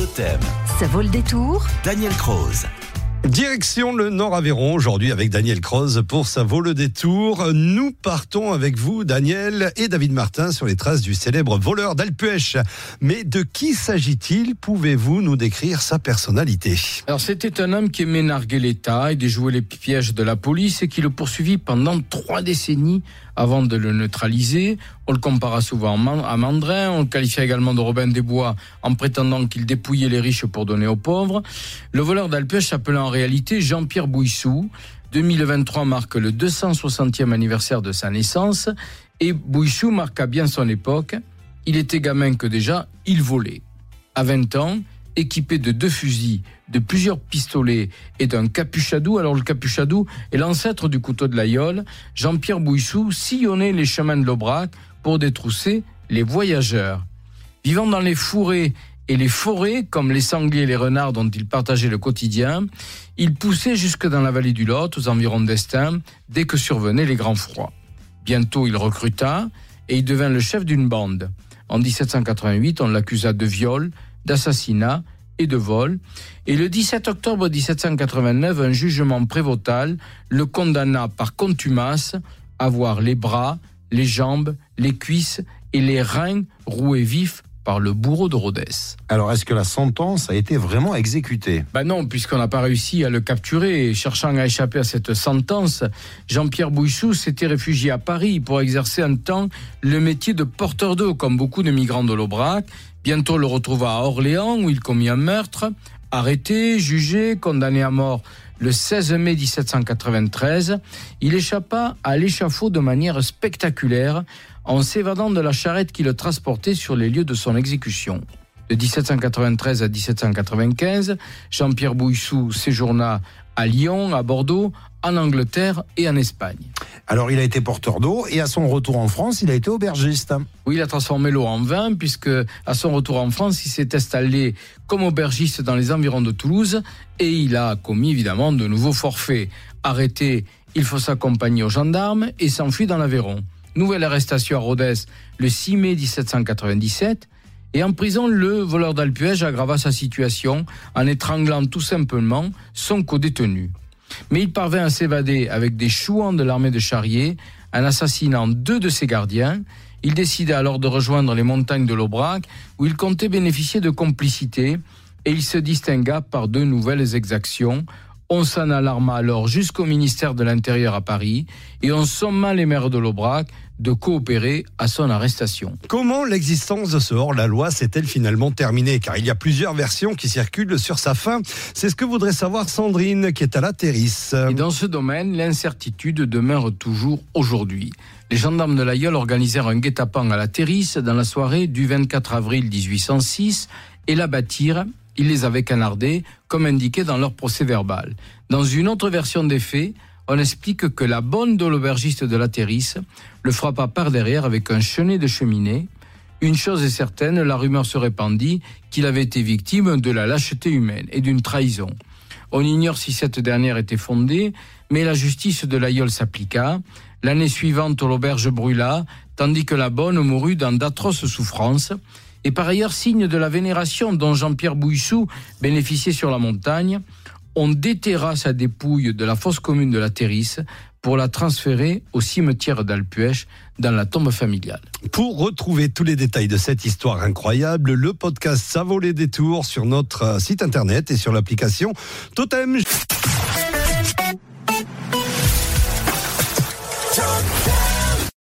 Totem. Ça vaut le détour Daniel Croze. Direction le Nord-Aveyron aujourd'hui avec Daniel Croze pour sa vaut le détour. Nous partons avec vous, Daniel et David Martin, sur les traces du célèbre voleur d'Alpuech. Mais de qui s'agit-il? Pouvez-vous nous décrire sa personnalité? Alors c'était un homme qui aimait narguer l'État et déjouer les pièges de la police et qui le poursuivit pendant trois décennies avant de le neutraliser. On le compara souvent à Mandrin, on le qualifia également de Robin des Bois en prétendant qu'il dépouillait les riches pour donner aux pauvres. Le voleur d'Alpech s'appelait en réalité Jean-Pierre Bouissou. 2023 marque le 260e anniversaire de sa naissance et Bouissou marqua bien son époque. Il était gamin que déjà, il volait. À 20 ans, équipé de deux fusils, de plusieurs pistolets et d'un capuchadou. Alors le capuchadou est l'ancêtre du couteau de l'aïeul. Jean-Pierre Bouissou sillonnait les chemins de l'Aubrac pour détrousser les voyageurs. Vivant dans les fourrés et les forêts, comme les sangliers et les renards dont il partageait le quotidien, il poussait jusque dans la vallée du Lot, aux environs d'Estaing, dès que survenaient les grands froids. Bientôt, il recruta et il devint le chef d'une bande. En 1788, on l'accusa de viol, d'assassinat et de vol. Et le 17 octobre 1789, un jugement prévotal le condamna par contumace à voir les bras, les jambes, les cuisses et les reins roués vifs par le bourreau de Rhodes. Alors, est-ce que la sentence a été vraiment exécutée? Ben non, puisqu'on n'a pas réussi à le capturer. cherchant à échapper à cette sentence, Jean-Pierre Bouissou s'était réfugié à Paris pour exercer un temps le métier de porteur d'eau, comme beaucoup de migrants de l'Aubrac. Bientôt le retrouva à Orléans, où il commit un meurtre. Arrêté, jugé, condamné à mort le 16 mai 1793, il échappa à l'échafaud de manière spectaculaire en s'évadant de la charrette qui le transportait sur les lieux de son exécution. De 1793 à 1795, Jean-Pierre Bouissou séjourna à Lyon, à Bordeaux, en Angleterre et en Espagne. Alors il a été porteur d'eau et à son retour en France, il a été aubergiste. Oui, il a transformé l'eau en vin puisque à son retour en France, il s'est installé comme aubergiste dans les environs de Toulouse et il a commis évidemment de nouveaux forfaits. Arrêté, il faut s'accompagner aux gendarmes et s'enfuit dans l'Aveyron. Nouvelle arrestation à Rodez le 6 mai 1797. Et en prison, le voleur d'Alpuège aggrava sa situation en étranglant tout simplement son co-détenu. Mais il parvint à s'évader avec des chouans de l'armée de Charrier en assassinant deux de ses gardiens. Il décida alors de rejoindre les montagnes de l'Aubrac où il comptait bénéficier de complicité et il se distingua par deux nouvelles exactions on s'en alarma alors jusqu'au ministère de l'Intérieur à Paris et on somma les maires de l'Aubrac de coopérer à son arrestation. Comment l'existence de ce hors-la-loi s'est-elle finalement terminée? Car il y a plusieurs versions qui circulent sur sa fin. C'est ce que voudrait savoir Sandrine, qui est à la Terrisse. Et dans ce domaine, l'incertitude demeure toujours aujourd'hui. Les gendarmes de l'Aïeul organisèrent un guet-apens à la Terrisse dans la soirée du 24 avril 1806 et la bâtirent ils les avaient canardés, comme indiqué dans leur procès verbal. Dans une autre version des faits, on explique que la bonne de l'aubergiste de la Terrisse le frappa par derrière avec un chenet de cheminée. Une chose est certaine, la rumeur se répandit qu'il avait été victime de la lâcheté humaine et d'une trahison. On ignore si cette dernière était fondée, mais la justice de l'aïeul s'appliqua. L'année suivante, l'auberge brûla, tandis que la bonne mourut dans d'atroces souffrances et par ailleurs signe de la vénération dont Jean-Pierre Bouissou bénéficiait sur la montagne, on déterra sa dépouille de la fosse commune de la Terrisse pour la transférer au cimetière d'Alpuech dans la tombe familiale. Pour retrouver tous les détails de cette histoire incroyable, le podcast Ça vaut les détours sur notre site internet et sur l'application Totem.